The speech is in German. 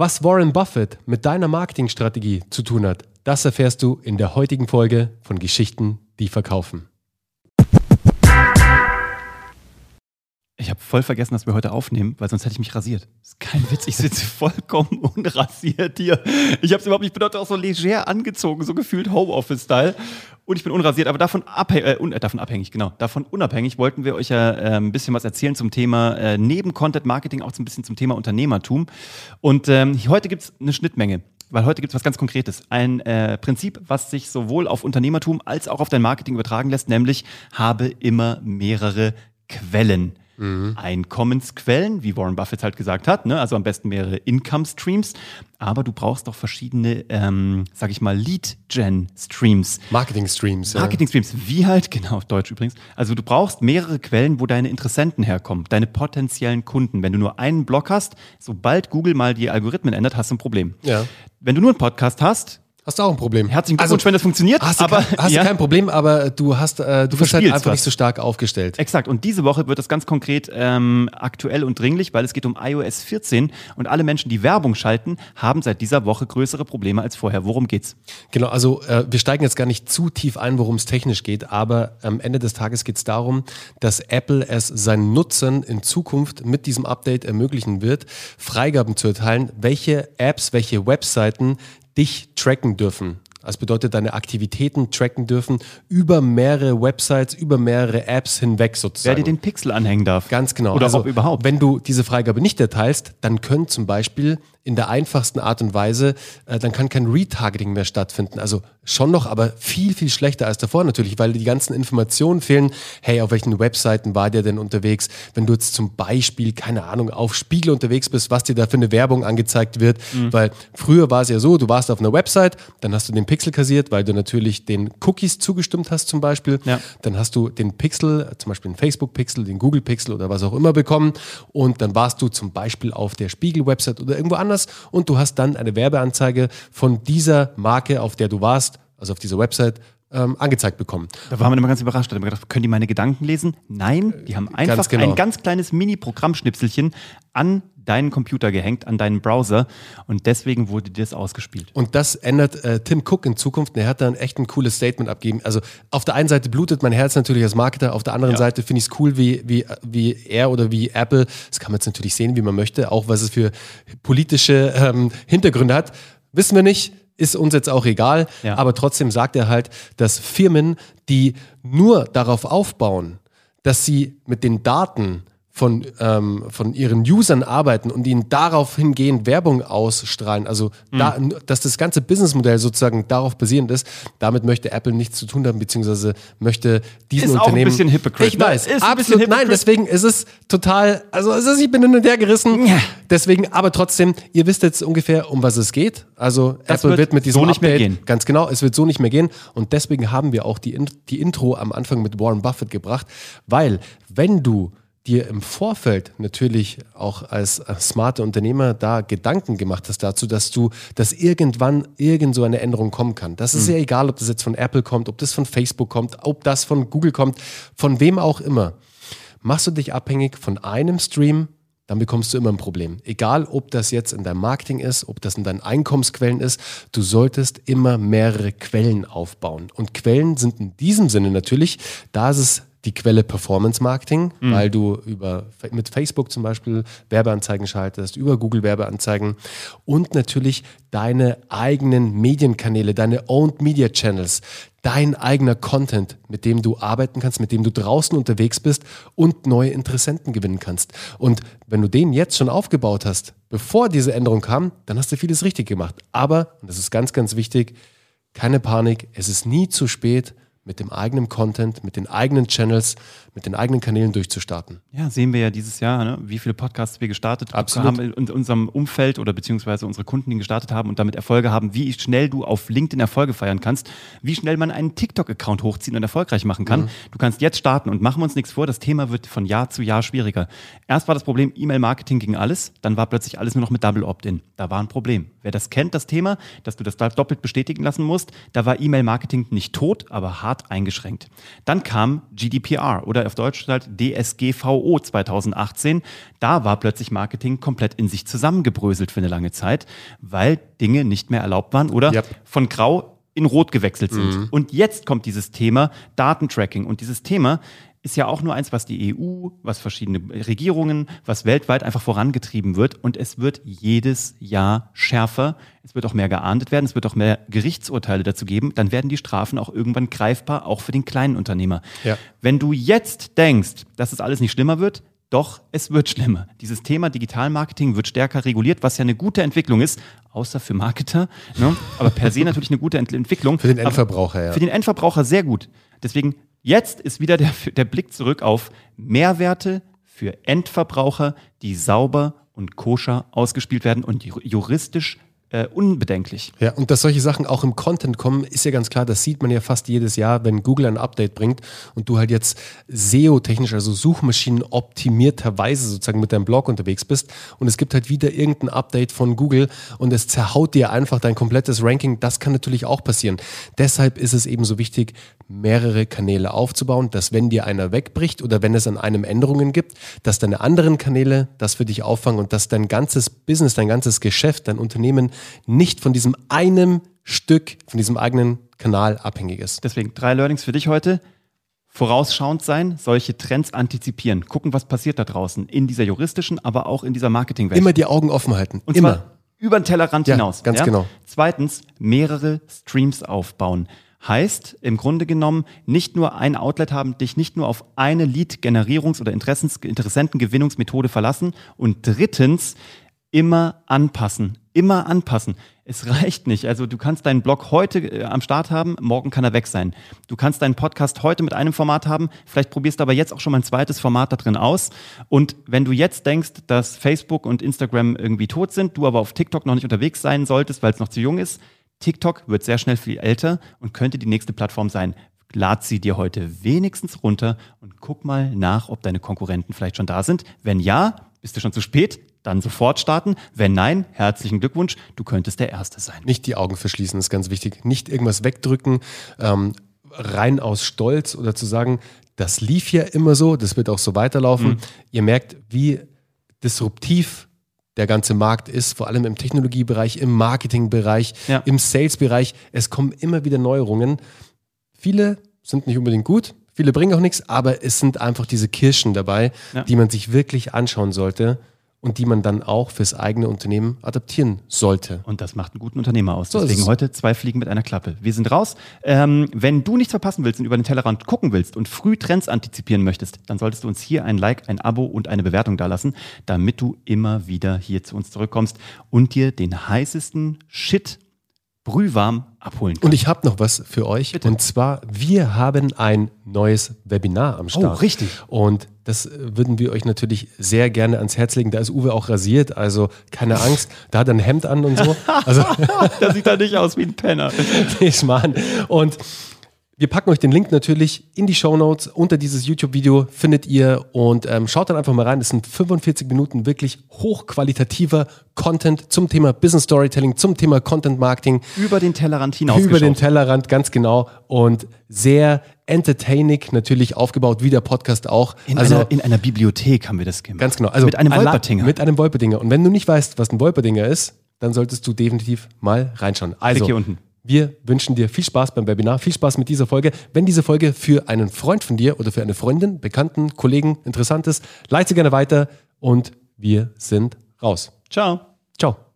Was Warren Buffett mit deiner Marketingstrategie zu tun hat, das erfährst du in der heutigen Folge von Geschichten, die verkaufen. Ich habe voll vergessen, dass wir heute aufnehmen, weil sonst hätte ich mich rasiert. Das ist kein Witz, ich sitze vollkommen unrasiert hier. Ich habe es überhaupt nicht bedeutet, auch so leger angezogen, so gefühlt Homeoffice-Style. Und ich bin unrasiert, aber davon, abhäng äh, un äh, davon abhängig, genau. Davon unabhängig wollten wir euch ja äh, ein bisschen was erzählen zum Thema äh, neben Content Marketing auch so ein bisschen zum Thema Unternehmertum. Und ähm, heute gibt es eine Schnittmenge weil heute gibt es was ganz Konkretes. Ein äh, Prinzip, was sich sowohl auf Unternehmertum als auch auf dein Marketing übertragen lässt, nämlich habe immer mehrere Quellen mhm. Einkommensquellen, wie Warren Buffett halt gesagt hat, ne? also am besten mehrere Income Streams, aber du brauchst doch verschiedene, ähm, sag ich mal, Lead-Gen-Streams. Marketing-Streams. Marketing-Streams, wie halt, genau, auf Deutsch übrigens. Also du brauchst mehrere Quellen, wo deine Interessenten herkommen, deine potenziellen Kunden. Wenn du nur einen Blog hast, sobald Google mal die Algorithmen ändert, hast du ein Problem. Ja. Wenn du nur einen Podcast hast, Hast du auch ein Problem? Herzlichen Glückwunsch, also, wenn das funktioniert. Hast, du, aber, kein, hast ja. du kein Problem, aber du hast, äh, du, du bist halt einfach was. nicht so stark aufgestellt. Exakt. Und diese Woche wird das ganz konkret ähm, aktuell und dringlich, weil es geht um iOS 14 und alle Menschen, die Werbung schalten, haben seit dieser Woche größere Probleme als vorher. Worum geht's? Genau, also äh, wir steigen jetzt gar nicht zu tief ein, worum es technisch geht, aber am Ende des Tages geht es darum, dass Apple es seinen Nutzern in Zukunft mit diesem Update ermöglichen wird, Freigaben zu erteilen, welche Apps, welche Webseiten dich tracken dürfen. Das bedeutet, deine Aktivitäten tracken dürfen über mehrere Websites, über mehrere Apps hinweg sozusagen. Wer dir den Pixel anhängen darf. Ganz genau. Oder also, ob überhaupt. Wenn du diese Freigabe nicht erteilst, dann können zum Beispiel in der einfachsten Art und Weise, äh, dann kann kein Retargeting mehr stattfinden. Also schon noch, aber viel, viel schlechter als davor natürlich, weil die ganzen Informationen fehlen. Hey, auf welchen Webseiten war der denn unterwegs? Wenn du jetzt zum Beispiel, keine Ahnung, auf Spiegel unterwegs bist, was dir da für eine Werbung angezeigt wird. Mhm. Weil früher war es ja so, du warst auf einer Website, dann hast du den Pixel kassiert, weil du natürlich den Cookies zugestimmt hast zum Beispiel. Ja. Dann hast du den Pixel, zum Beispiel den Facebook-Pixel, den Google-Pixel oder was auch immer bekommen. Und dann warst du zum Beispiel auf der Spiegel-Website oder irgendwo anders und du hast dann eine Werbeanzeige von dieser Marke, auf der du warst, also auf dieser Website, ähm, angezeigt bekommen. Da waren wir immer ganz überrascht. Da haben wir gedacht, können die meine Gedanken lesen? Nein, die haben einfach ganz genau. ein ganz kleines Mini-Programmschnipselchen an deinen Computer gehängt, an deinen Browser und deswegen wurde dir das ausgespielt. Und das ändert äh, Tim Cook in Zukunft. Er hat dann echt ein cooles Statement abgegeben. Also auf der einen Seite blutet mein Herz natürlich als Marketer, auf der anderen ja. Seite finde ich es cool, wie, wie, wie er oder wie Apple, das kann man jetzt natürlich sehen, wie man möchte, auch was es für politische ähm, Hintergründe hat, wissen wir nicht ist uns jetzt auch egal, ja. aber trotzdem sagt er halt, dass Firmen, die nur darauf aufbauen, dass sie mit den Daten von, ähm, von ihren Usern arbeiten und ihnen darauf hingehend Werbung ausstrahlen, also mhm. da, dass das ganze Businessmodell sozusagen darauf basierend ist, damit möchte Apple nichts zu tun haben, beziehungsweise möchte diesen ist Unternehmen. Auch ein bisschen hypocrite. Ich weiß, ist absolut. Nein, deswegen ist es total, also es ist, ich bin hin und her gerissen. Ja. Deswegen, aber trotzdem, ihr wisst jetzt ungefähr, um was es geht. Also das Apple wird, wird, mit diesem so nicht Update, mehr gehen. ganz genau, es wird so nicht mehr gehen. Und deswegen haben wir auch die, die Intro am Anfang mit Warren Buffett gebracht, weil wenn du dir im Vorfeld natürlich auch als smarte Unternehmer da Gedanken gemacht hast dazu, dass du, dass irgendwann irgend so eine Änderung kommen kann. Das ist mhm. ja egal, ob das jetzt von Apple kommt, ob das von Facebook kommt, ob das von Google kommt, von wem auch immer. Machst du dich abhängig von einem Stream, dann bekommst du immer ein Problem. Egal, ob das jetzt in deinem Marketing ist, ob das in deinen Einkommensquellen ist, du solltest immer mehrere Quellen aufbauen. Und Quellen sind in diesem Sinne natürlich, da ist es die Quelle Performance Marketing, mhm. weil du über, mit Facebook zum Beispiel Werbeanzeigen schaltest, über Google Werbeanzeigen und natürlich deine eigenen Medienkanäle, deine Owned Media Channels, dein eigener Content, mit dem du arbeiten kannst, mit dem du draußen unterwegs bist und neue Interessenten gewinnen kannst. Und wenn du den jetzt schon aufgebaut hast, bevor diese Änderung kam, dann hast du vieles richtig gemacht. Aber, und das ist ganz, ganz wichtig, keine Panik, es ist nie zu spät, mit dem eigenen Content, mit den eigenen Channels, mit den eigenen Kanälen durchzustarten. Ja, sehen wir ja dieses Jahr, ne? wie viele Podcasts wir gestartet Absolut. haben in unserem Umfeld oder beziehungsweise unsere Kunden, die gestartet haben und damit Erfolge haben, wie schnell du auf LinkedIn Erfolge feiern kannst, wie schnell man einen TikTok-Account hochziehen und erfolgreich machen kann. Mhm. Du kannst jetzt starten und machen wir uns nichts vor, das Thema wird von Jahr zu Jahr schwieriger. Erst war das Problem E-Mail-Marketing gegen alles, dann war plötzlich alles nur noch mit Double Opt-in. Da war ein Problem. Wer das kennt, das Thema, dass du das doppelt bestätigen lassen musst, da war E-Mail-Marketing nicht tot, aber hart hart eingeschränkt. Dann kam GDPR oder auf Deutsch halt DSGVO 2018. Da war plötzlich Marketing komplett in sich zusammengebröselt für eine lange Zeit, weil Dinge nicht mehr erlaubt waren oder Yep. von Grau in Rot gewechselt sind. Mhm. Und jetzt kommt dieses Thema Datentracking. Und dieses Thema ist ja auch nur eins, was die EU, was verschiedene Regierungen, was weltweit einfach vorangetrieben wird. Und es wird jedes Jahr schärfer. Es wird auch mehr geahndet werden. Es wird auch mehr Gerichtsurteile dazu geben. Dann werden die Strafen auch irgendwann greifbar, auch für den kleinen Unternehmer. Ja. Wenn du jetzt denkst, dass es alles nicht schlimmer wird, doch, es wird schlimmer. Dieses Thema Digitalmarketing wird stärker reguliert, was ja eine gute Entwicklung ist, außer für Marketer. Ne? Aber per se natürlich eine gute Ent Entwicklung. Für den Endverbraucher, ja. Für den Endverbraucher sehr gut. Deswegen, jetzt ist wieder der, der Blick zurück auf Mehrwerte für Endverbraucher, die sauber und koscher ausgespielt werden und ju- juristisch äh, unbedenklich. Ja, und dass solche Sachen auch im Content kommen, ist ja ganz klar, das sieht man ja fast jedes Jahr, wenn Google ein Update bringt und du halt jetzt SEO-technisch, also Suchmaschinen optimierterweise sozusagen mit deinem Blog unterwegs bist und es gibt halt wieder irgendein Update von Google und es zerhaut dir einfach dein komplettes Ranking. Das kann natürlich auch passieren. Deshalb ist es eben so wichtig, mehrere Kanäle aufzubauen, dass wenn dir einer wegbricht oder wenn es an einem Änderungen gibt, dass deine anderen Kanäle das für dich auffangen und dass dein ganzes Business, dein ganzes Geschäft, dein Unternehmen nicht von diesem einem Stück, von diesem eigenen Kanal abhängig ist. Deswegen drei Learnings für dich heute. Vorausschauend sein, solche Trends antizipieren, gucken, was passiert da draußen in dieser juristischen, aber auch in dieser Marketingwelt. Immer die Augen offen halten. Und Immer. über den Tellerrand Ja, hinaus. ganz genau. Zweitens, mehrere Streams aufbauen. Heißt im Grunde genommen nicht nur ein Outlet haben, dich nicht nur auf eine Lead-Generierungs- oder Interessens Interessentengewinnungsmethode verlassen. Und drittens, immer anpassen. Immer anpassen. Es reicht nicht. Also du kannst deinen Blog heute äh, am Start haben, morgen kann er weg sein. Du kannst deinen Podcast heute mit einem Format haben, vielleicht probierst du aber jetzt auch schon mal ein zweites Format da drin aus. Und wenn du jetzt denkst, dass Facebook und Instagram irgendwie tot sind, du aber auf TikTok noch nicht unterwegs sein solltest, weil es noch zu jung ist, TikTok wird sehr schnell viel älter und könnte die nächste Plattform sein. Lad sie dir heute wenigstens runter und guck mal nach, ob deine Konkurrenten vielleicht schon da sind. Wenn ja, bist du schon zu spät, dann sofort starten. Wenn nein, herzlichen Glückwunsch, du könntest der Erste sein. Nicht die Augen verschließen, ist ganz wichtig. Nicht irgendwas wegdrücken, ähm, rein aus Stolz oder zu sagen, das lief ja immer so, das wird auch so weiterlaufen. Ihr merkt, wie disruptiv der ganze Markt ist, vor allem im Technologiebereich, im Marketingbereich, Ja. im Salesbereich. Es kommen immer wieder Neuerungen. Viele sind nicht unbedingt gut, viele bringen auch nichts, aber es sind einfach diese Kirschen dabei, Ja. die man sich wirklich anschauen sollte und die man dann auch fürs eigene Unternehmen adaptieren sollte. Und das macht einen guten Unternehmer aus. So Deswegen es. heute zwei Fliegen mit einer Klappe. Wir sind raus. Ähm, wenn du nichts verpassen willst und über den Tellerrand gucken willst und früh Trends antizipieren möchtest, dann solltest du uns hier ein Like, ein Abo und eine Bewertung dalassen, damit du immer wieder hier zu uns zurückkommst und dir den heißesten Shit brühwarm abholen kannst. Und ich habe noch was für euch. Bitte. Und zwar, wir haben ein neues Webinar am Start. Oh, richtig. Und das äh, würden wir euch natürlich sehr gerne ans Herz legen. Da ist Uwe auch rasiert, also keine Angst. Da hat er ein Hemd an und so. Also, da sieht er nicht aus wie ein Penner. nee, Schmarrn. Und wir packen euch den Link natürlich in die Show Notes. Unter dieses YouTube-Video findet ihr und ähm, schaut dann einfach mal rein. Es sind 45 Minuten wirklich hochqualitativer Content zum Thema Business Storytelling, zum Thema Content Marketing. Über den Tellerrand hinaus. Über den Tellerrand, ganz genau. Und sehr entertaining natürlich aufgebaut, wie der Podcast auch. in, also einer, in einer Bibliothek haben wir das gemacht. ganz genau. Also mit einem Wolpertinger. Mit einem Wolperdinger. Und wenn du nicht weißt, was ein Wolperdinger ist, dann solltest du definitiv mal reinschauen. Also, Klick hier unten. Wir wünschen dir viel Spaß beim Webinar, viel Spaß mit dieser Folge. Wenn diese Folge für einen Freund von dir oder für eine Freundin, Bekannten, Kollegen interessant ist, leite sie gerne weiter und wir sind raus. Ciao. Ciao.